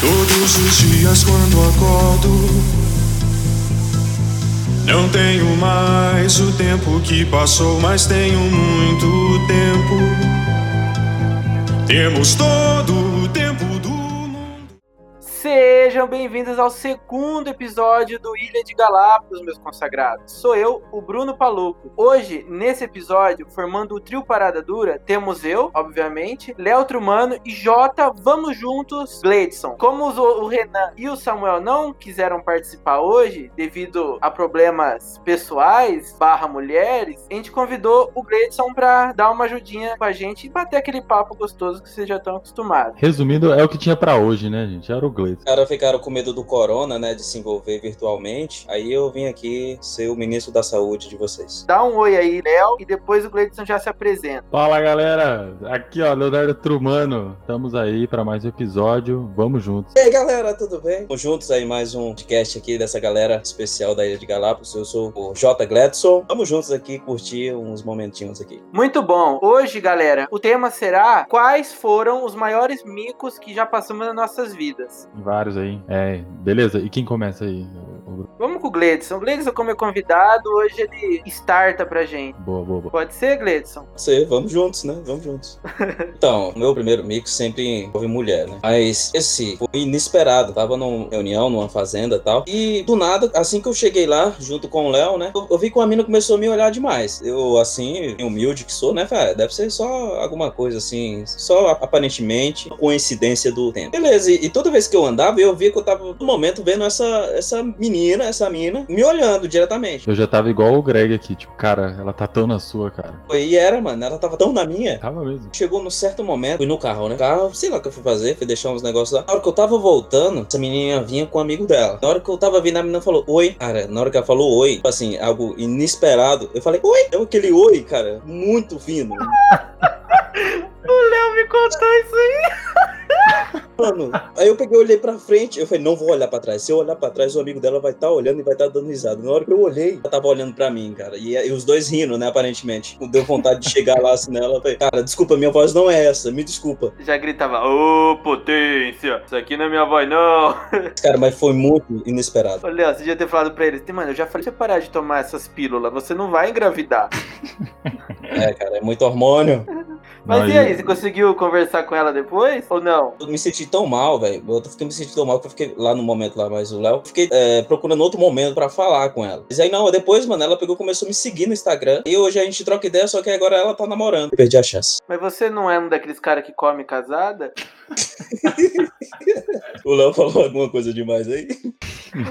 Todos os dias quando acordo, não tenho mais o tempo que passou, mas tenho muito tempo. Temos todo o tempo do mundo. Sejam bem-vindos ao segundo episódio do Ilha de Galápagos, meus consagrados. Sou eu, o Bruno Paluco. Hoje, nesse episódio, formando o trio Parada Dura, temos eu, obviamente, Léo Trumano e Jota, vamos juntos, Gleidson. Como o Renan e o Samuel não quiseram participar hoje, devido a problemas pessoais, barra mulheres, a gente convidou o Gleidson pra dar uma ajudinha com a gente e bater aquele papo gostoso que vocês já estão acostumados. Resumindo, é o que tinha pra hoje, né, gente? Era o Gleito. Os caras ficaram com medo do corona, né? De se envolver virtualmente. Aí eu vim aqui ser o ministro da saúde de vocês. Dá um oi aí, Léo, e depois o Gleidson já se apresenta. Fala, galera! Aqui, ó, Leonardo Trumano. Estamos aí pra mais um episódio. Vamos juntos. E aí, galera, tudo bem? Estamos juntos aí mais um podcast aqui dessa galera especial da Ilha de Galápagos. Eu sou o J. Gladson. Vamos juntos aqui curtir uns momentinhos aqui. Muito bom. Hoje, galera, o tema será quais foram os maiores micos que já passamos nas nossas vidas. Vários aí. É, beleza. E quem começa aí? O- o- Vamos com o Gledson. O Gledson, como é convidado, hoje ele starta pra gente. Boa, boa, boa. Pode ser, Gledson? Você, vamos juntos, né? Vamos juntos. então, o meu primeiro mico sempre envolve mulher, né? Mas esse foi inesperado. Tava numa reunião, numa fazenda e tal. E do nada, assim que eu cheguei lá, junto com o Léo, né? Eu, eu vi que uma mina começou a me olhar demais. Eu, assim, humilde que sou, né? Falei, deve ser só alguma coisa assim, só aparentemente coincidência do tempo. Beleza, e, e toda vez que eu andava, eu via que eu tava no momento vendo essa, essa menina, essa mina, me olhando diretamente. Eu já tava igual o Greg aqui, tipo, cara, ela tá tão na sua, cara. E era, mano, ela tava tão na minha. Tava mesmo. Chegou num certo momento, fui no carro, né? Carro, sei lá o que eu fui fazer, fui deixar uns negócios lá. Na hora que eu tava voltando, essa menina vinha com um amigo dela. Na hora que eu tava vindo, a menina falou, oi. Cara, na hora que ela falou oi, tipo assim, algo inesperado, eu falei, oi. Deu aquele oi, cara, muito fino. O Léo me contou isso aí. Mano, aí eu peguei, olhei pra frente, eu falei, não vou olhar pra trás. Se eu olhar pra trás, o amigo dela vai estar olhando e vai estar dando risada. Na hora que eu olhei, ela tava olhando pra mim, cara. E, e os dois rindo, né, aparentemente. Deu vontade de chegar lá assim nela. Falei, cara, desculpa, minha voz não é essa, me desculpa. Já gritava, ô potência, isso aqui não é minha voz não. Cara, mas foi muito inesperado. Léo, você devia ter falado pra ele, mano, eu já falei pra você parar de tomar essas pílulas, você não vai engravidar. É, cara, é muito hormônio. Mas Não, e aí, você conseguiu conversar com ela depois? Ou não? Eu me senti tão mal, velho. Eu fiquei me sentindo tão mal que eu fiquei lá no momento lá, mas o Léo, fiquei é, procurando outro momento pra falar com ela. Mas aí não, depois, mano, ela pegou e começou a me seguir no Instagram. E hoje a gente troca ideia, só que agora ela tá namorando. Eu perdi a chance. Mas você não é um daqueles caras que come casada? O Léo falou alguma coisa demais aí.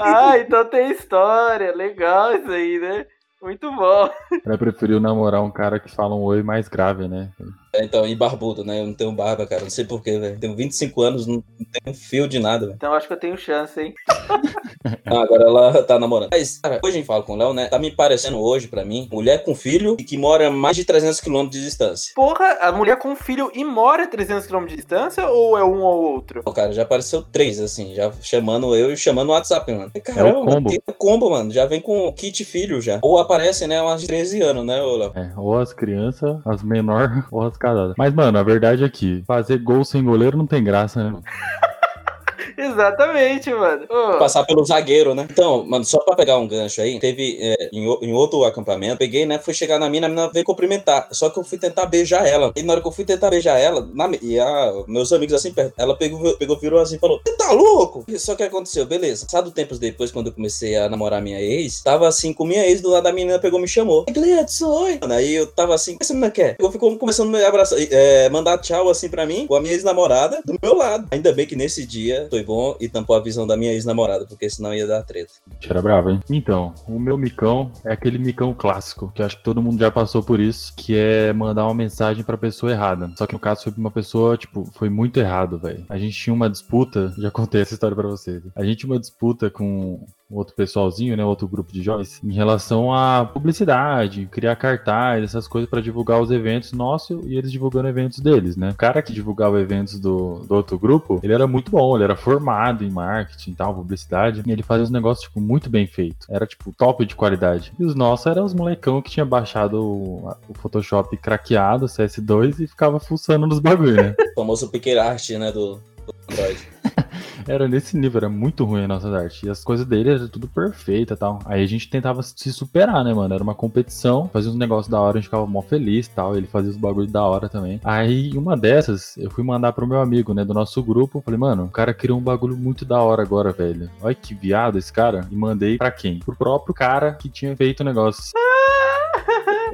Ah, então tem história. Legal isso aí, né? Muito bom. Ela preferiu namorar um cara que fala um oi mais grave, né? É, Então, e barbudo, né? Eu não tenho barba, cara. Não sei porquê, velho. Tenho 25 anos, não, tenho fio de nada, velho. Então acho que eu tenho chance, hein? Ah, agora ela tá namorando. Mas, cara, hoje a gente fala com o Léo, né? Tá me parecendo hoje, pra mim, mulher com filho e que mora a mais de 300 quilômetros de distância. Porra, a mulher com filho e mora a 300 km de distância ou é um ou outro? Pô, cara, já apareceu três, assim, já chamando eu e chamando o WhatsApp, mano. Caramba, É o combo. que combo, mano. Já vem com kit filho já. Ou aparece, né, umas de 13 anos, né, ô Léo? É, ou as crianças, as menores, ou as Mas, mano, a verdade é que fazer gol sem goleiro não tem graça, né? Exatamente, mano. Ô, Passar pelo zagueiro, né? Então, mano, só pra pegar um gancho aí, teve é, em, em outro acampamento, peguei, né? Fui chegar na mina, a mina veio cumprimentar. Só que eu fui tentar beijar ela. E na hora que eu fui tentar beijar ela, na, e a, meus amigos assim perto, ela pegou, pegou, virou assim e falou: Você tá louco? Só que aconteceu, beleza. Passado tempos depois, quando eu comecei a namorar minha ex, tava assim com minha ex do lado da menina, pegou me chamou. Gledson, oi. Mano, Aí eu tava assim, o que essa menina quer? Eu ficou começando a me abraçar, é, mandar tchau assim pra mim, com a minha ex-namorada do meu lado. Ainda bem que nesse dia foi bom e tampou a visão da minha ex-namorada, porque senão ia dar treta. Tira brava, hein? Então, o meu micão é aquele micão clássico, que acho que todo mundo já passou por isso, que é mandar uma mensagem pra pessoa errada. Só que no caso foi pra uma pessoa, tipo, foi muito errado, velho. A gente tinha uma disputa, já contei essa história pra vocês. A gente tinha uma disputa com outro pessoalzinho, né, outro grupo de jovens, em relação à publicidade, criar cartaz, essas coisas pra divulgar os eventos nossos e eles divulgando eventos deles, né? O cara que divulgava eventos do, do outro grupo, ele era muito bom, ele era formado em marketing e tal, publicidade, e ele fazia os negócios, tipo, muito bem feito. Era, tipo, top de qualidade. E os nossos eram os molecão que tinha baixado o, o Photoshop craqueado, CS2, e ficava fuçando nos bagulho, né? O famoso picker art, né, do, do Android. Era nesse nível, era muito ruim a nossa arte. E as coisas dele eram tudo perfeita e tal. Aí a gente tentava se superar, né, mano? Era uma competição, fazia uns negócios da hora, a gente ficava mó feliz e tal. Ele fazia os bagulhos da hora também. Aí, uma dessas, eu fui mandar pro meu amigo, né, do nosso grupo. Falei, mano, o cara criou um bagulho muito da hora agora, velho. Olha que viado esse cara. E mandei pra quem? Pro próprio cara que tinha feito o negócio.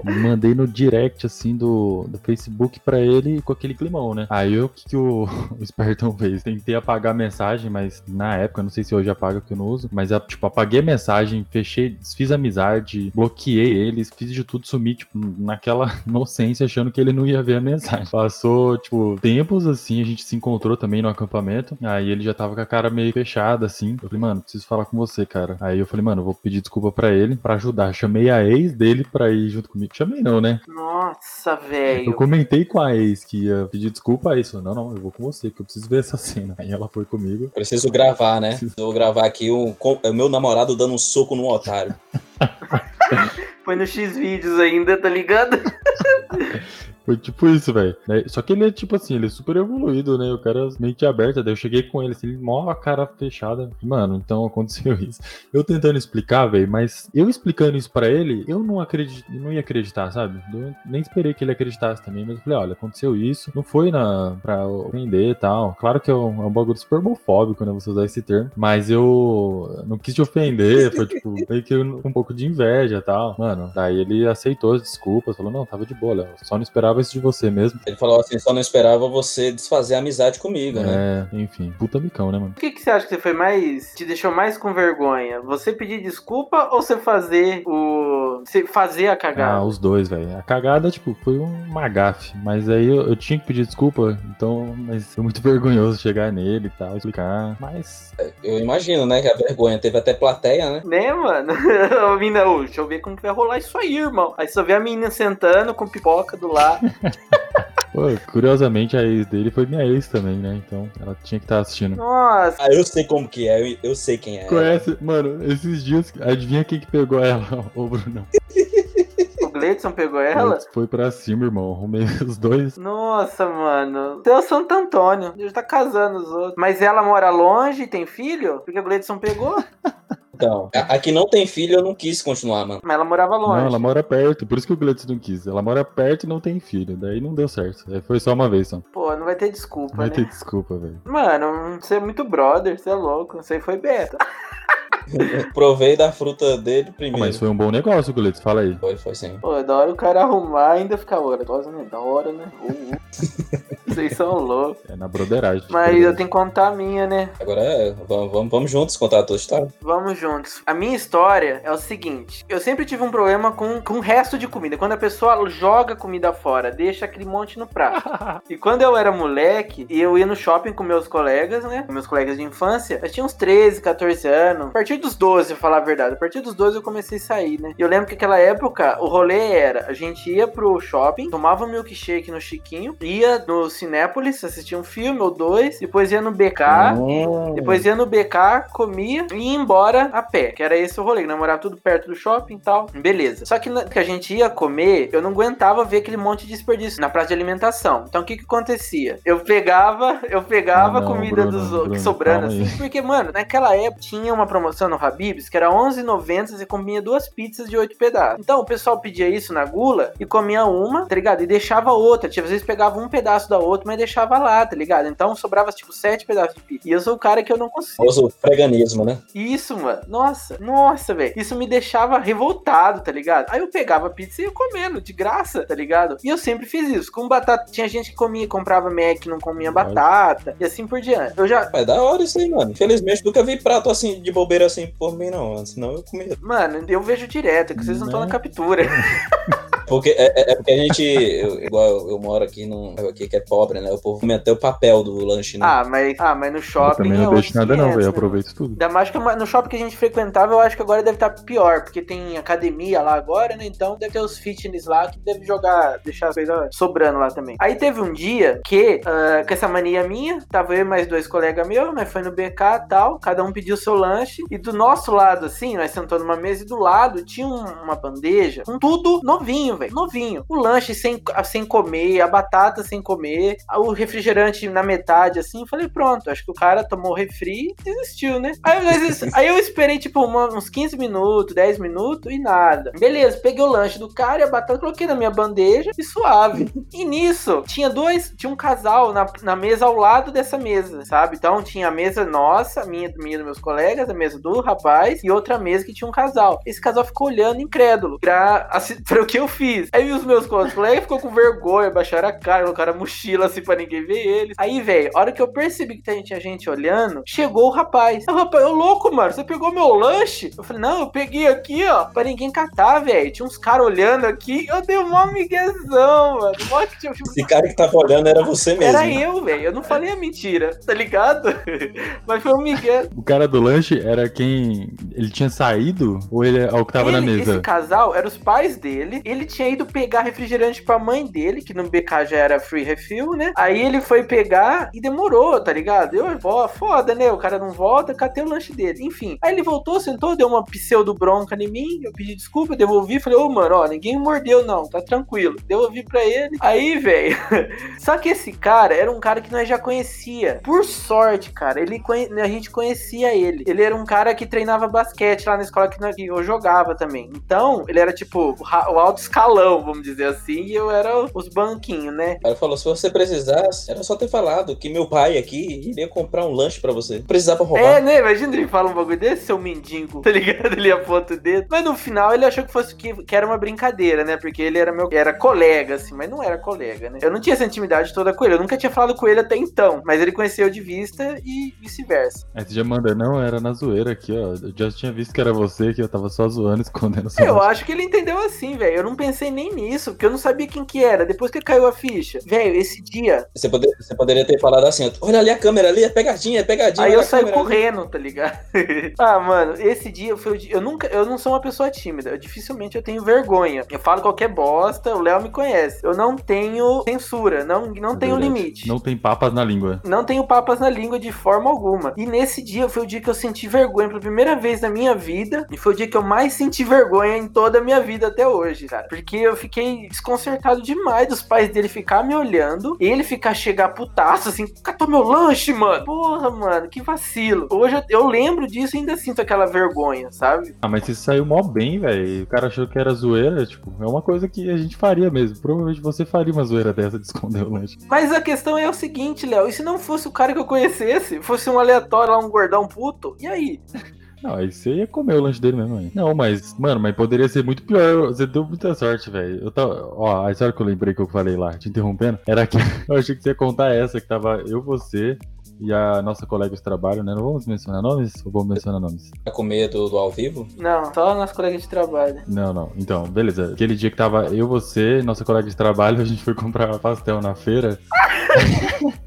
Mandei no direct, assim, do, do Facebook pra ele com aquele climão, né? Aí o que, que o, o espertão fez? Tentei apagar a mensagem, mas na época, não sei se hoje apaga que eu não uso, mas tipo, apaguei a mensagem, fechei, desfiz amizade, bloqueei eles, fiz de tudo sumir, tipo, naquela inocência, achando que ele não ia ver a mensagem. Passou, tipo, tempos assim, a gente se encontrou também no acampamento, aí ele já tava com a cara meio fechada, assim. Eu falei, mano, preciso falar com você, cara. Aí eu falei, mano, vou pedir desculpa pra ele, pra ajudar. Chamei a ex dele pra ir junto comigo. Chamei não, né? Nossa, Eu velho. comentei com a ex que ia pedir desculpa a isso. Não, não, eu vou com você, que eu preciso ver essa cena. Aí ela foi comigo. Preciso gravar, né? Eu vou gravar aqui o o meu namorado dando um soco num otário. Foi no X vídeos ainda, tá ligado? Foi tipo isso, velho. Né? Só que ele é tipo assim, ele é super evoluído, né? O cara mente aberta. Daí eu cheguei com ele, assim, ele mó a cara fechada. Mano, então aconteceu isso. Eu tentando explicar, velho, mas eu explicando isso pra ele, eu não acredito, não ia acreditar, sabe? Eu nem esperei que ele acreditasse também, mas eu falei, olha, aconteceu isso. Não foi na pra ofender e tal. Claro que é um, é um bagulho super homofóbico, né? Você usar esse termo. Mas eu não quis te ofender, foi tipo, meio que um pouco de inveja e tal. Mano, daí ele aceitou as desculpas, falou, não, tava de boa, Léo. Só não esperava isso de você mesmo. Ele falou assim: só não esperava você desfazer a amizade comigo, né? É, enfim, puta micão, né, mano? O que, que você acha que você foi mais. te deixou mais com vergonha? Você pedir desculpa ou você fazer o. Você fazer a Ah, cagada? os dois, velho. A cagada, tipo, foi uma gafe. Mas aí eu, eu tinha que pedir desculpa, então, mas foi muito vergonhoso chegar nele e tal, explicar. Mas. Eu imagino, né? Que a vergonha teve até plateia, né? Né, mano? A menina, deixa eu ver como que vai rolar isso aí, irmão. Aí só vê a menina sentando com pipoca do lado. Pô, curiosamente, a ex dele foi minha ex também, né? Então ela tinha que estar assistindo. Nossa, Ah, eu sei como que é, eu, eu sei quem é. Conhece, mano, esses dias, adivinha quem que pegou ela, ô Bruno? o Gleidson pegou ela? Foi pra cima, irmão. Arrumei os dois. Nossa, mano. É o Santo Antônio. Ele tá casando os outros. Mas ela mora longe e tem filho? Porque o Gleidson pegou. Então, a, a que não tem filho, eu não quis continuar, mano. Mas ela morava longe. Não, ela mora perto, por isso que o Gledson não quis. Ela mora perto e não tem filho. Daí não deu certo. Aí foi só uma vez só. Pô, não vai ter desculpa, Vai né? ter desculpa, velho. Mano, você é muito brother, você é louco. Você foi beta. Provei da fruta dele primeiro. Mas foi um bom negócio, Gledson. Fala aí. Foi, foi sim. Pô, é da hora o cara arrumar e ainda ficar hora. Gosta, né? Da hora, né? Uh, uh. Vocês são loucos. É na broderagem. Mas eu tenho que contar a minha, né? Agora é, vamos, vamos, vamos juntos contar a tua história. Vamos juntos. A minha história é o seguinte: eu sempre tive um problema com, com o resto de comida. Quando a pessoa joga comida fora, deixa aquele monte no prato. e quando eu era moleque, e eu ia no shopping com meus colegas, né? Com meus colegas de infância, eu tinha uns 13, 14 anos. A partir dos 12, pra falar a verdade. A partir dos 12 eu comecei a sair, né? E eu lembro que aquela época, o rolê era: a gente ia pro shopping, tomava um milkshake no Chiquinho, ia no Cinépolis, assistia um filme ou dois, depois ia no BK. Hum. Depois ia no BK, comia e ia embora a pé. Que era esse o rolê, que nós morava tudo perto do shopping e tal. Beleza. Só que na que a gente ia comer, eu não aguentava ver aquele monte de desperdício na praça de alimentação. Então o que que acontecia? Eu pegava, eu pegava Ah, não, comida Bruno, dos Bruno, que sobrando assim. Porque, mano, naquela época tinha uma promoção no Habib's que era R$11,90 você comia duas pizzas de oito pedaços. Então o pessoal pedia isso na gula e comia uma, tá ligado? E deixava outra. Tipo, às vezes pegava um pedaço da outra, mas deixava lá, tá ligado? Então sobrava tipo sete pedaços de pizza. E eu sou o cara que eu não consigo. Famoso freganismo, né? Isso, mano. Nossa, nossa, velho. Isso me deixava revoltado, tá ligado? Aí eu pegava pizza e ia comendo, de graça, tá ligado? E eu sempre fiz isso. Com batata, tinha gente que comia, comprava Mac, não comia batata, e assim por diante. Eu já. É da hora isso aí, mano. Infelizmente, nunca vi prato assim, de bobeira assim por mim, não. Senão eu comia. Mano, eu vejo direto, que vocês não estão Né? na captura. Porque é, é- é porque a gente, eu- igual eu, eu moro aqui num aqui que é pobre, né? O povo meteu o papel do lanche, né? Ah, mas, ah, mas no Eu shopping. também é não deixo outros nada, não, 500, velho. né? Aproveito tudo. Ainda mais que no shopping que a gente frequentava, eu acho que agora deve estar pior, porque tem academia lá agora, né? Então deve ter os fitness lá que deve jogar, deixar as coisas sobrando lá também. Aí teve um dia que, ah, com essa mania minha, tava eu e mais dois colegas meus, mas foi no BK e tal, cada um pediu seu lanche, e do nosso lado, assim, nós sentamos numa mesa e do lado tinha um- uma bandeja com tudo novinho, novinho, velho. Novinho. O lanche sem, sem comer, a batata sem comer, o refrigerante na metade, assim. Falei, pronto, acho que o cara tomou refri e desistiu, né? Aí, aí eu esperei, tipo, uns 15 minutos, 10 minutos e nada. Beleza, peguei o lanche do cara e a batata coloquei na minha bandeja e suave. E nisso, tinha dois, tinha um casal na, na mesa ao lado dessa mesa, sabe? Então tinha a mesa nossa, minha, minha dos meus colegas, a mesa do rapaz e outra mesa que tinha um casal. Esse casal ficou olhando incrédulo pra, assim, pra o que eu fiz. Aí os meus colegas ficou com vergonha, baixaram a cara, colocaram a mochila assim pra ninguém ver eles. Aí, velho, a hora que eu percebi que tinha gente olhando, chegou o rapaz. O rapaz, ô louco, mano, você pegou meu lanche? Eu falei, não, eu peguei aqui, ó, pra ninguém catar, velho. Tinha uns caras olhando aqui, eu dei uma miguezão, mano. Esse cara que tava olhando era você mesmo. Era eu, velho. Eu não falei a mentira, tá ligado? Mas foi um migué. O cara do lanche era quem. Ele tinha saído? Ou ele é o que tava ele, na mesa? Esse casal eram os pais dele. Ele tinha ido pegar refrigerante pra mãe dele, que no BK já era free refill, né? Aí ele foi pegar e demorou, tá ligado? Eu, ó, foda, né? O cara não volta, catei o lanche dele. Enfim. Aí ele voltou, sentou, deu uma pseudo bronca em mim. Eu pedi desculpa, devolvi. Falei, ô, mano, ó, ninguém mordeu, não, tá tranquilo. Devolvi pra ele. Aí, velho. Só que esse cara era um cara que nós já conhecia. Por sorte, cara, ele conhe... a gente conhecia ele. Ele era um cara que treinava basquete lá na escola que eu jogava também. Então, ele era tipo o alto escalão, vamos dizer assim, e eu era os banquinhos, né? Ele falou: se você precisasse, era só ter falado que meu pai aqui iria comprar um lanche pra você. Não precisava roubar. É, né? Imagina ele fala um bagulho desse, seu mendigo, tá ligado? Ele aponta o dedo. Mas no final ele achou que fosse que, que era uma brincadeira, né? Porque ele era meu era colega, assim, mas não era colega, né? Eu não tinha essa intimidade toda com ele. Eu nunca tinha falado com ele até então. Mas ele conheceu de vista e vice-versa. Aí você já manda, não, era na zoeira aqui, ó. Eu já tinha visto que era você, que eu tava só zoando, escondendo sua Eu acho que ele entendeu assim, velho. Eu não pensei nem nisso, porque eu não sabia quem que era. Depois que caiu a ficha. Velho, esse dia. Você, poder, você poderia ter falado assim: olha ali a câmera ali, é pegadinha, é pegadinha. Aí eu saí correndo, ali. tá ligado? ah, mano, esse dia foi o dia. Eu nunca. Eu não sou uma pessoa tímida. Eu, dificilmente eu tenho vergonha. Eu falo qualquer bosta, o Léo me conhece. Eu não tenho censura, não, não é tenho limite. Não tem papas na língua. Não tenho papas na língua de forma alguma. E nesse dia foi o dia que eu senti vergonha pela primeira vez na minha vida. E foi o dia que eu mais senti vergonha em toda a minha vida até hoje, cara. Porque eu fiquei desconcertado demais dos pais dele ficar me olhando. Ele ficar chegar putaço assim, catou meu lanche, mano. Porra, mano, que vacilo. Hoje eu, eu lembro disso e ainda sinto aquela vergonha, sabe? Ah, mas você saiu mó bem, velho. O cara achou que era zoeira, tipo, é uma coisa que a gente faria mesmo. Provavelmente você faria uma zoeira dessa de esconder o lanche. Mas a questão é o seguinte, Léo, e se não fosse o cara que eu conhecesse, fosse um aleatório lá, um gordão puto, e aí? Não, aí você ia comer o lanche dele mesmo aí. Não, mas, mano, mas poderia ser muito pior. Você deu muita sorte, velho. Eu tava. Ó, a história que eu lembrei que eu falei lá, te interrompendo, era que eu achei que você ia contar essa, que tava eu, você e a nossa colega de trabalho, né? Não vamos mencionar nomes ou vamos mencionar nomes? Tá com medo do ao vivo? Não, só a nossa colega de trabalho. Não, não. Então, beleza. Aquele dia que tava eu, você, nossa colega de trabalho, a gente foi comprar pastel na feira.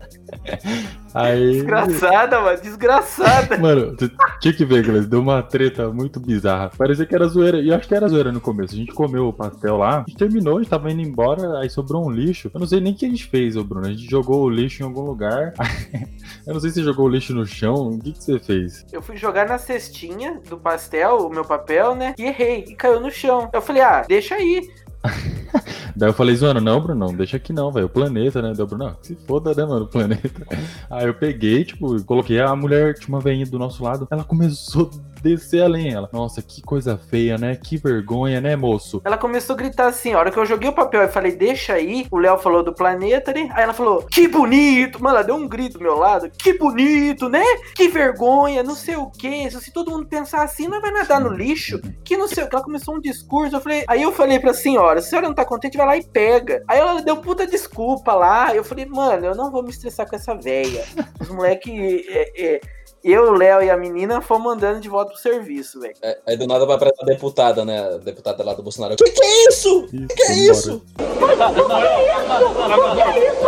Aí... Desgraçada, mano, desgraçada. Mano, tinha que ver, Gleice, deu uma treta muito bizarra. Parecia que era zoeira, e acho que era zoeira no começo. A gente comeu o pastel lá, a gente terminou, a gente tava indo embora, aí sobrou um lixo. Eu não sei nem o que a gente fez, ô Bruno. A gente jogou o lixo em algum lugar. Eu não sei se você jogou o lixo no chão, o que, que você fez? Eu fui jogar na cestinha do pastel, o meu papel, né? E errei, e caiu no chão. Eu falei, ah, deixa aí. Daí eu falei, zoando, não, Bruno, não deixa aqui não, velho. O planeta, né? Deu, Bruno, não, se foda, né, mano, o planeta. Aí eu peguei, tipo, coloquei a mulher, tinha uma veinha do nosso lado, ela começou descer além. Ela, nossa, que coisa feia, né? Que vergonha, né, moço? Ela começou a gritar assim, a hora que eu joguei o papel e falei, deixa aí, o Léo falou do planeta, né? Aí ela falou, que bonito! Mano, ela deu um grito do meu lado, que bonito, né? Que vergonha, não sei o que. Se todo mundo pensar assim, não vai nadar no lixo. Que não sei o que. Ela começou um discurso, eu falei, aí eu falei pra senhora, se a senhora não tá contente, vai lá e pega. Aí ela deu puta desculpa lá. Eu falei, mano, eu não vou me estressar com essa véia. Os moleque é, é, eu, o Léo e a menina fomos andando de volta pro serviço, velho. É, aí do nada vai pra a deputada, né? A deputada lá do Bolsonaro. Que que é isso? isso que é isso? O que é isso?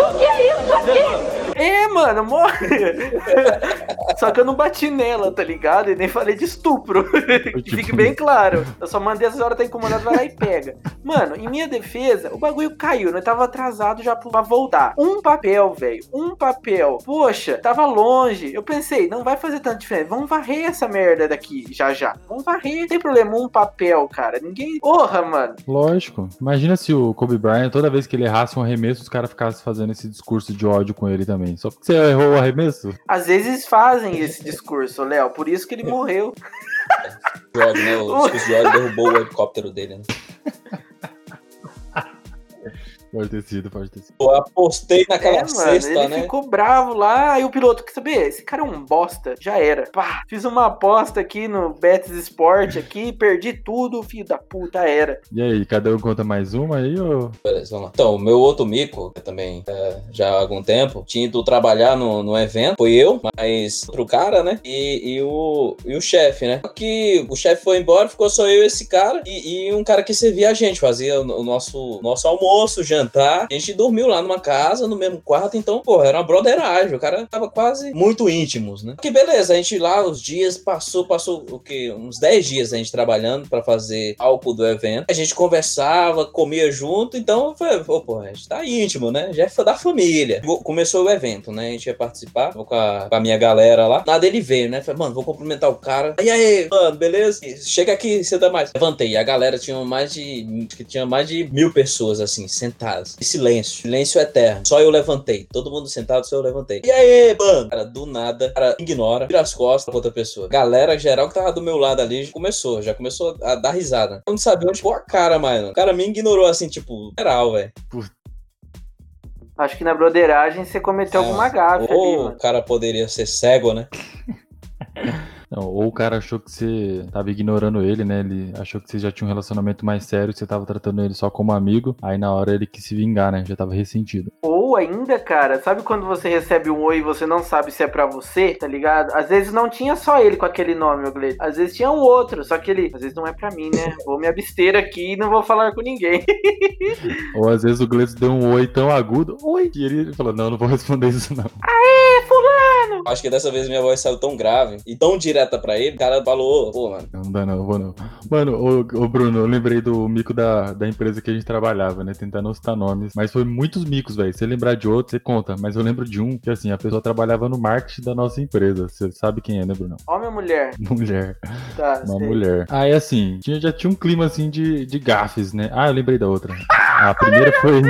O que é isso aqui? É, mano. Mano, morre! só que eu não bati nela, tá ligado? E nem falei de estupro. que tipo fique bem claro. Eu só mandei essas horas tá incomodado, vai lá e pega. Mano, em minha defesa, o bagulho caiu, né? Tava atrasado já pra voltar. Um papel, velho. Um papel. Poxa, tava longe. Eu pensei, não vai fazer tanta diferença. Vamos varrer essa merda daqui já já. Vamos varrer. Não tem problema, um papel, cara. Ninguém. Porra, mano. Lógico. Imagina se o Kobe Bryant, toda vez que ele errasse um arremesso, os caras ficassem fazendo esse discurso de ódio com ele também. Só porque você errou o arremesso? Às vezes fazem esse discurso, Léo. Por isso que ele morreu. Jorge, né? O discurso de ódio derrubou o helicóptero dele, né? Pode ter sido, pode ter sido. Eu apostei naquela É, mano, cesta, ele né? ficou bravo lá, aí o piloto, quer saber? Esse cara é um bosta, já era. Pá, fiz uma aposta aqui no Betis Sport aqui, perdi tudo, filho da puta, era. E aí, cada um conta mais uma aí ou. Beleza, vamos lá. Então, o meu outro mico, que também é, já há algum tempo, tinha ido trabalhar no, no evento, foi eu, mas outro cara, né? E, e o, e o chefe, né? Só que o chefe foi embora, ficou só eu e esse cara, e, e um cara que servia a gente, fazia o, o nosso, nosso almoço, jantar. A gente dormiu lá numa casa, no mesmo quarto, então, pô, era uma broderagem, o cara tava quase muito íntimos, né? Que beleza, a gente lá, os dias passou, passou o quê? Uns 10 dias a gente trabalhando pra fazer álcool do evento. A gente conversava, comia junto, então foi, pô, a gente tá íntimo, né? Já é da família. Começou o evento, né? A gente ia participar com a, com a minha galera lá. Nada ele veio, né? Falei, mano, vou cumprimentar o cara. E aí, mano, beleza? Chega aqui, senta mais. Levantei. A galera tinha mais de. que tinha mais de mil pessoas, assim, sentadas. E silêncio. Silêncio eterno. Só eu levantei. Todo mundo sentado, só eu levantei. E aí, mano? Cara, do nada, cara, ignora, vira as costas pra outra pessoa. Galera geral que tava do meu lado ali já começou, já começou a dar risada. Eu não sabia onde pôr a cara, mano. O cara me ignorou assim, tipo, geral, velho. Acho que na broderagem você cometeu É, alguma gafe ali, Ou mano. o cara poderia ser cego, né? Não, ou o cara achou que você tava ignorando ele, né? Ele achou que você já tinha um relacionamento mais sério, você tava tratando ele só como amigo. Aí na hora ele quis se vingar, né? Já tava ressentido. Ou ainda, cara, sabe quando você recebe um oi e você não sabe se é pra você, tá ligado? Às vezes não tinha só ele com aquele nome, meu Gleito. Às vezes tinha um outro, só que ele, às vezes não é pra mim, né? Vou me abster aqui e não vou falar com ninguém. Ou às vezes o Gleitz deu um oi tão agudo, oi, e ele falou, não, não vou responder isso não. Fulano! Acho que dessa vez minha voz saiu tão grave e tão direta pra ele, o cara falou, pô, mano. Não dá não, vou não. Mano, ô, ô, Bruno, eu lembrei do mico da, da empresa que a gente trabalhava, né? Tentando não citar nomes. Mas foi muitos micos, velho. Se você lembrar de outro, você conta. Mas eu lembro de um que, assim, a pessoa trabalhava no marketing da nossa empresa. Você sabe quem é, né, Bruno? Homem ou mulher? Mulher. Tá, Uma sei. mulher. Aí, assim, tinha, já tinha um clima, assim, de, de gafes, né? Ah, eu lembrei da outra. A primeira foi...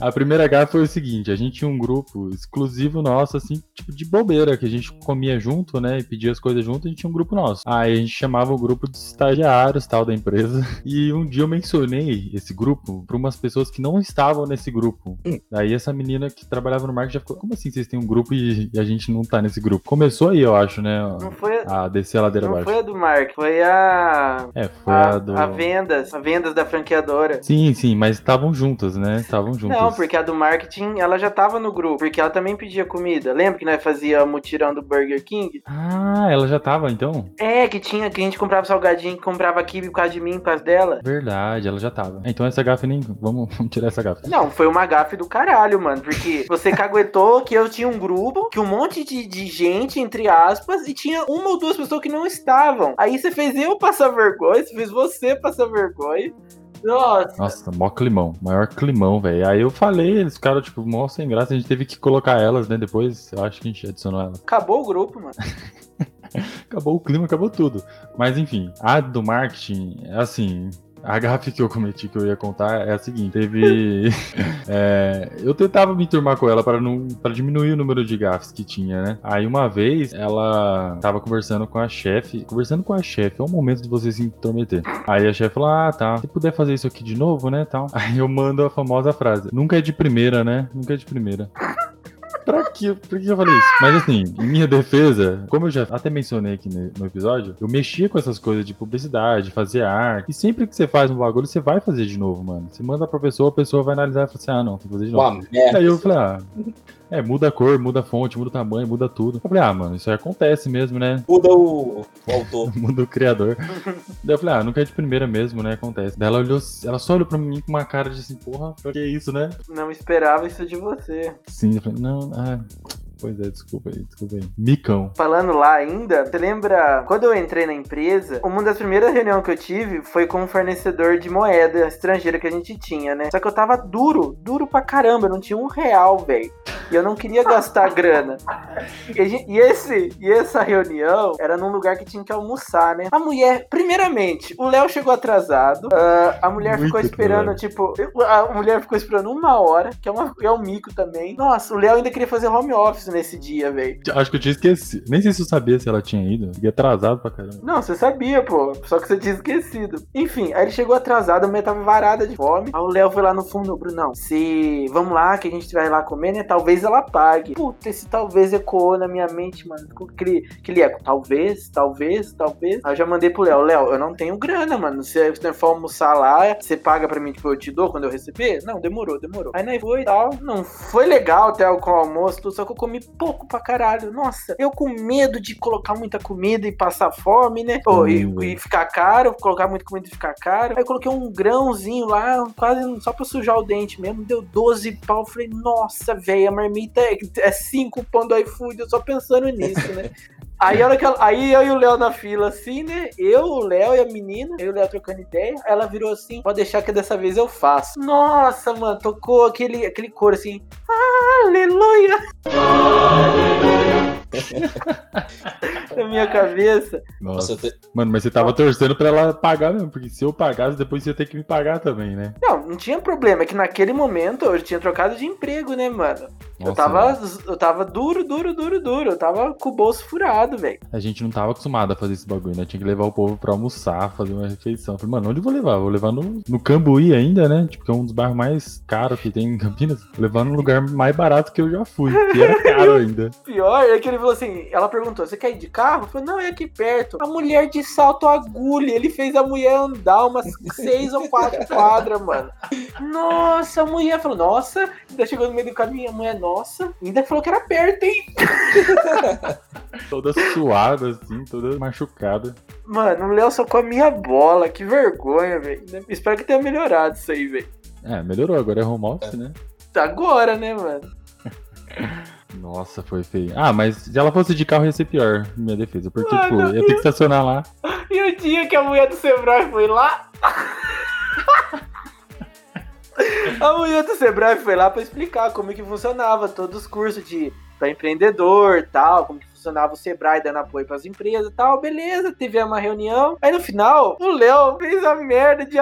a primeira gafe foi o seguinte, a gente tinha um grupo exclusivo nosso, assim, tipo, de bobeira, que a gente comia junto, né? E pedia as coisas junto, a gente tinha um grupo nosso. Aí a gente chamava o grupo de estagiários, tal, da empresa. E um dia eu mencionei esse grupo pra umas pessoas que não estavam nesse grupo. Daí essa menina que trabalhava no marketing já ficou, como assim vocês têm um grupo e, e a gente não tá nesse grupo? Começou aí, eu acho, né? Não foi, A descer a ladeira não abaixo. foi a do Mark, foi a. É, foi a, A, do. a vendas, a vendas da franqueadora. Sim, sim, mas estavam juntas, né? Estavam juntas. Não, porque a do marketing, ela já tava no grupo, porque ela também pedia comida. Lembra que nós fazia mutirão do Burger King? Ah, ela já tava então? É, que tinha, que a gente comprava salgadinho, que comprava kibe por causa de mim, por causa dela. Verdade, ela já tava. Então essa gafe nem. Vamos, vamos tirar essa gafe. Não, foi uma gafe do caralho, mano. Porque você caguetou que eu tinha um grupo, que um monte de, de gente, entre aspas, e tinha uma ou duas pessoas que não estavam. Aí você fez eu passar vergonha, você fez você passar vergonha. Nossa, Nossa, mó climão. Maior climão, velho. Aí eu falei, eles ficaram, tipo, mó sem graça. A gente teve que colocar elas, né? Depois, eu acho que a gente adicionou elas. acabou o grupo, mano. Acabou o clima, acabou tudo. Mas enfim, a do marketing, é assim. A gafe que eu cometi que eu ia contar é a seguinte: teve. é, eu tentava me turmar com ela para não para diminuir o número de gafes que tinha, né? Aí uma vez ela tava conversando com a chefe. Conversando com a chefe, é o momento de você se intrometer. Aí a chefe falou: Ah, tá. Se puder fazer isso aqui de novo, né? Tal. Aí eu mando a famosa frase: Nunca é de primeira, né? Nunca é de primeira. Pra que, por que eu falei isso? Mas assim, em minha defesa, como eu já até mencionei aqui no, episódio, eu mexia com essas coisas de publicidade, fazer arte. E sempre que você faz um bagulho, você vai fazer de novo, mano. Você manda pra pessoa, a pessoa vai analisar e fala assim: ah, não, tem que fazer de novo. Aí eu falei, ah, é, muda a cor, muda a fonte, muda o tamanho, muda tudo. Eu falei, ah, mano, isso aí acontece mesmo, né? Muda o, o autor. Muda o criador. Daí eu falei, ah, nunca é de primeira mesmo, né? Acontece. Daí ela olhou, ela só olhou pra mim com uma cara de assim, porra, que isso, né? Não esperava isso de você. Sim, eu falei, não, ah, pois é, desculpa aí, desculpa aí. Micão. Falando lá ainda, você lembra quando eu entrei na empresa, uma das primeiras reuniões que eu tive foi com um fornecedor de moeda estrangeira que a gente tinha, né? Só que eu tava duro, duro pra caramba, eu não tinha um real, velho. E eu não queria gastar grana. E, gente- e esse, e essa reunião era num lugar que tinha que almoçar, né? A mulher, primeiramente, o Léo chegou atrasado. ah, a mulher Muito ficou esperando, tipo, a mulher ficou esperando uma hora, que é, uma, é um mico também. Nossa, o Léo ainda queria fazer home office nesse dia, velho. Acho que eu tinha esquecido. Nem sei se eu sabia se ela tinha ido. Fiquei atrasado pra caramba. Não, você sabia, pô. Só que você tinha esquecido. Enfim, aí ele chegou atrasado, a mulher tava varada de fome. Aí o Léo foi lá no fundo, Brunão. Se vamos lá, que a gente vai lá comer, né? Talvez ela pague. Puta, esse talvez ecoou na minha mente, mano. Ficou aquele, aquele eco. Talvez, talvez, talvez. Aí eu já mandei pro Léo. Léo, eu não tenho grana, mano. Se você for almoçar lá, você paga pra mim, tipo, eu te dou quando eu receber? Não, demorou, demorou. Aí nós foi e tal. Não foi legal até o almoço, só que eu comi pouco pra caralho. Nossa, eu com medo de colocar muita comida e passar fome, né? Pô, e, Hum. e ficar caro, colocar muita comida e ficar caro. Aí eu coloquei um grãozinho lá, quase só pra sujar o dente mesmo. Deu 12 pau. Eu Falei, nossa, velho, a marmita é, é 5 pão do iFood. Eu só pensando nisso, né? Aí, hora que ela- aí eu e o Léo na fila, assim, né? Eu, o Léo e a menina, eu e o Léo trocando ideia. Ela virou assim: pode deixar que dessa vez eu faço. Nossa, mano, tocou aquele, aquele coro assim. Aleluia! Na minha cabeça. Nossa. Nossa, eu Mano, mas você tava torcendo pra ela pagar mesmo, porque se eu pagasse, depois você ia ter que me pagar também, né? Não, não tinha problema. É que naquele momento eu tinha trocado de emprego, né, mano? eu, Nossa, tava, eu tava duro, duro, duro, duro. Eu tava com o bolso furado, velho. A gente não tava acostumado a fazer esse bagulho, né? Tinha que levar o povo pra almoçar, fazer uma refeição. Eu Falei, mano, onde eu vou levar? Vou levar no, no Cambuí ainda, né? Tipo, que é um dos bairros mais caros que tem em Campinas. Vou levar num lugar mais barato que eu já fui, que era caro ainda. Pior é que ele falou assim: ela perguntou, você quer ir de carro? Eu falei, não, é aqui perto. A mulher de salto agulha. Ele fez a mulher andar umas seis ou quatro quadras, mano. Nossa, a mulher falou, nossa. Ainda chegou no meio do caminho, a mulher, nossa. Ainda falou que era perto, hein? Toda suada, assim, toda machucada. Mano, o Léo só com a minha bola. Que vergonha, velho. Espero que tenha melhorado isso aí, velho. É, melhorou, agora é home office, né? Agora, né, mano? Nossa, foi feio. Ah, mas se ela fosse de carro ia ser pior, minha defesa. Porque, Ai, tipo, ia ter que estacionar lá. E o dia que a mulher do Sebrae foi lá? a mulher do Sebrae foi lá pra explicar como é que funcionava todos os cursos de para empreendedor, tal, como que funcionava o Sebrae dando apoio pras empresas, tal, beleza, teve uma reunião. Aí no final, o Léo fez a merda de,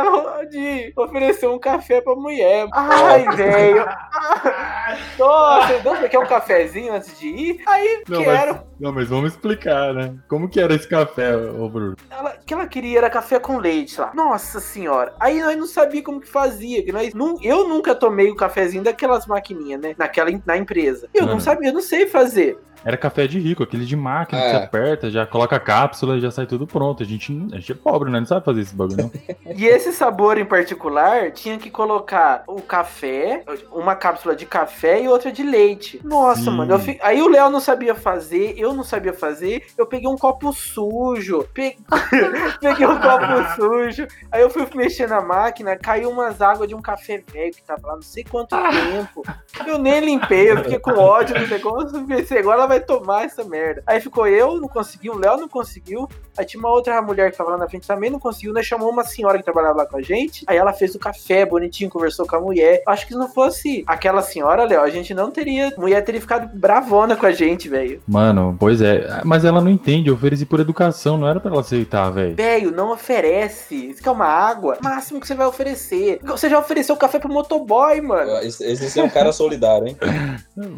de oferecer um café pra mulher. Ai, velho. Nossa, não, você quer um cafezinho antes de ir? Aí, Não, quero. mas, não, mas vamos explicar, né? Como que era esse café, ô Bruno? Ela, o que ela queria era café com leite lá. Nossa senhora. Aí nós não sabia como que fazia. Que nós, nu- eu nunca tomei o cafezinho daquelas maquininhas, né? Naquela, na empresa. Eu não sabia, eu não sei fazer. Era café de rico, aquele de máquina que É. você aperta, já coloca a cápsula e já sai tudo pronto. A gente, não- a gente é pobre, né? Não sabe fazer esse bagulho, não. E esse sabor em particular tinha que colocar o café, uma cápsula de café e outra de leite. Nossa, Sim. mano. fi- Aí o Léo não sabia fazer, eu não sabia fazer. Eu peguei um copo sujo. pe- peguei um copo sujo. Aí eu fui mexer na máquina, caiu umas águas de um café velho que tava lá não sei quanto tempo. Eu nem limpei, eu fiquei com ódio no negócio. eu Pensei, agora ela vai tomar essa merda. Aí ficou eu, não consegui, o Léo não conseguiu. Aí tinha uma outra mulher que tava lá na frente também, não conseguiu. Nós chamou uma senhora que trabalhava lá com a gente. Aí ela fez o café bonitinho, conversou com a mulher. Acho que se não fosse aquela senhora, Léo, a gente não teria. A mulher teria ficado bravona com a gente, velho. Mano, pois é. Mas ela não entende, eu ofereci por educação, não era pra ela aceitar, velho. Velho, não oferece. Isso que é uma água. Máximo que você vai oferecer. Você já ofereceu café pro motoboy, mano. Esse, esse é um cara solidário, hein?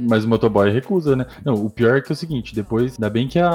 Mas o motoboy recusa, né? Não, o pior é que é o seguinte, depois, ainda bem que a,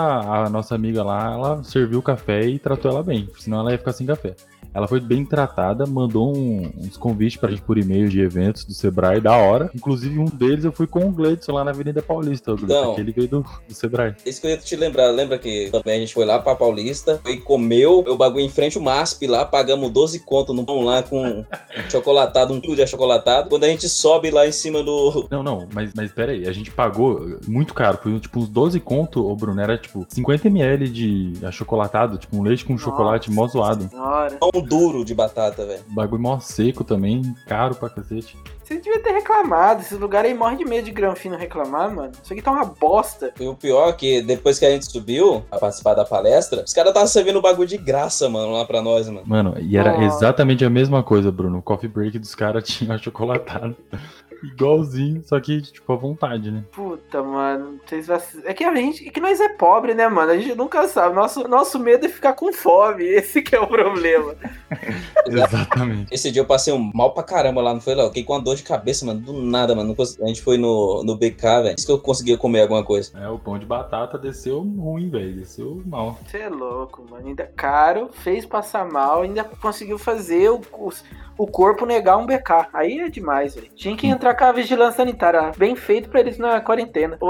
a nossa amiga lá, ela serviu o café e tratou ela bem, senão ela ia ficar sem café. Ela foi bem tratada, mandou um- uns convites pra gente por e-mail de eventos do Sebrae, da hora. Inclusive, um deles eu fui com o Gleidson lá na Avenida Paulista, o Gleidson, Não. aquele veio do, do Sebrae. Isso que eu ia te lembrar. Lembra que também a gente foi lá pra Paulista e comeu o bagulho em frente ao MASP lá, pagamos 12 conto no pão lá com chocolatado, um quilo de achocolatado. Quando a gente sobe lá em cima do. Não, não, mas, mas pera aí, a gente pagou muito caro, foi tipo uns 12 conto, ô Bruno, era tipo 50ml de achocolatado, tipo um leite com chocolate mó zoado. Senhora. Pão duro de batata, velho. Bagulho mó seco também, caro pra cacete. Você devia ter reclamado. Esse lugar aí morre de medo de granfino reclamar, mano. Isso aqui tá uma bosta. E o pior é que depois que a gente subiu a participar da palestra, os caras estavam servindo bagulho de graça, mano, lá pra nós, mano. Mano, e era Oh. exatamente a mesma coisa, Bruno. O coffee break dos caras tinha achocolatado. Igualzinho, só que, tipo, à vontade, né? Puta, mano. Vocês. É que a gente. É que nós é pobre, né, mano? A gente nunca sabe. Nosso, nosso medo é ficar com fome. Esse que é o problema. Exatamente. Esse dia eu passei um mal pra caramba lá, não foi lá? Eu fiquei com uma dor de cabeça, mano, do nada, mano. A gente foi no, no BK, velho. Isso que eu conseguia comer alguma coisa. É, o pão de batata desceu ruim, velho. Desceu mal. Você é louco, mano. Ainda caro, fez passar mal, ainda conseguiu fazer o, o, o corpo negar um BK. Aí é demais, velho. Tinha que entrar com a vigilância sanitária. Bem feito pra eles na quarentena.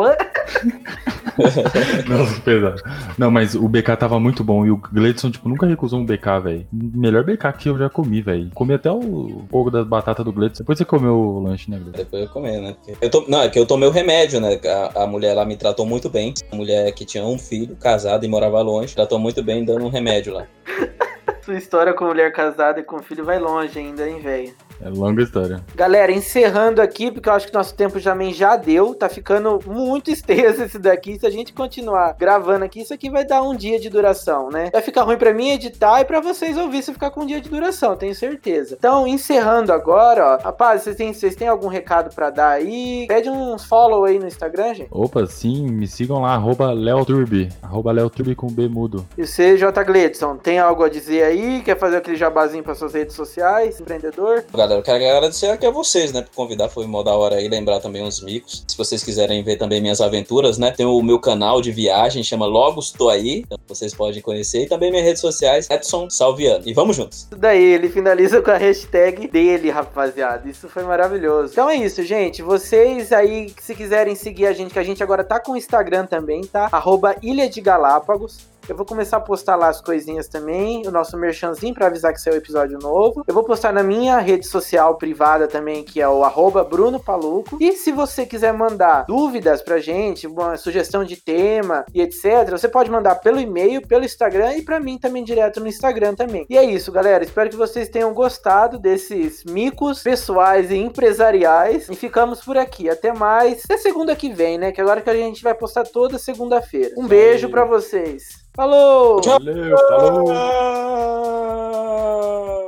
Nossa, pesado. Não, mas o BK tava muito bom. E o Gleidson, tipo, nunca recusou um BK, velho. Melhor BK que eu já comi, velho. Comi até o pouco das batatas do Gleidson. Depois você comeu o lanche, né, Gleidson? Depois eu comer, né? Eu to... Não, é que eu tomei o remédio, né? A, a mulher lá me tratou muito bem. A mulher que tinha um filho, casada e morava longe, tratou muito bem dando um remédio lá. Sua história com mulher casada e com filho vai longe ainda, hein, velho? É longa história. Galera, encerrando aqui, porque eu acho que nosso tempo também já deu. Tá ficando muito extenso esse daqui. Se a gente continuar gravando aqui, isso aqui vai dar um dia de duração, né? Vai ficar ruim pra mim editar e pra vocês ouvir se ficar com um dia de duração, tenho certeza. Então, encerrando agora, ó. Rapaz, vocês têm, vocês têm algum recado pra dar aí? Pede uns follow aí no Instagram, gente. Opa, sim, me sigam lá, arroba Leoturbi. Arroba Leoturbi com B mudo. E você, J. Gledson, tem algo a dizer aí? Quer fazer aquele jabazinho para suas redes sociais, empreendedor? Galera, eu quero agradecer aqui a vocês, né, por convidar, foi mó da hora aí, lembrar também uns micos. Se vocês quiserem ver também minhas aventuras, né, tem o meu canal de viagem, chama Logo Estou Aí, então vocês podem conhecer, e também minhas redes sociais, Edson Salviano. E vamos juntos! Isso daí, ele finaliza com a hashtag dele, rapaziada. Isso foi maravilhoso. Então é isso, gente. Vocês aí, se quiserem seguir a gente, que a gente agora tá com o Instagram também, tá? Arroba Ilha de Galápagos. Eu vou começar a postar lá as coisinhas também, o nosso merchanzinho pra avisar que saiu episódio novo. Eu vou postar na minha rede social privada também, que é o arroba Bruno Paluco. E se você quiser mandar dúvidas pra gente, uma sugestão de tema e etc, você pode mandar pelo e-mail, pelo Instagram e pra mim também direto no Instagram também. E é isso, galera. Espero que vocês tenham gostado desses micos pessoais e empresariais. E ficamos por aqui. Até mais. Até segunda que vem, né? Que agora que a gente vai postar toda segunda-feira. Um beijo pra vocês. Falou! Tchau! Valeu, falou!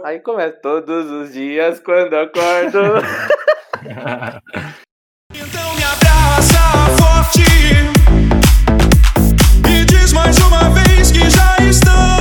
Aí começa todos os dias quando acordo. então me abraça forte e diz mais uma vez que já estou.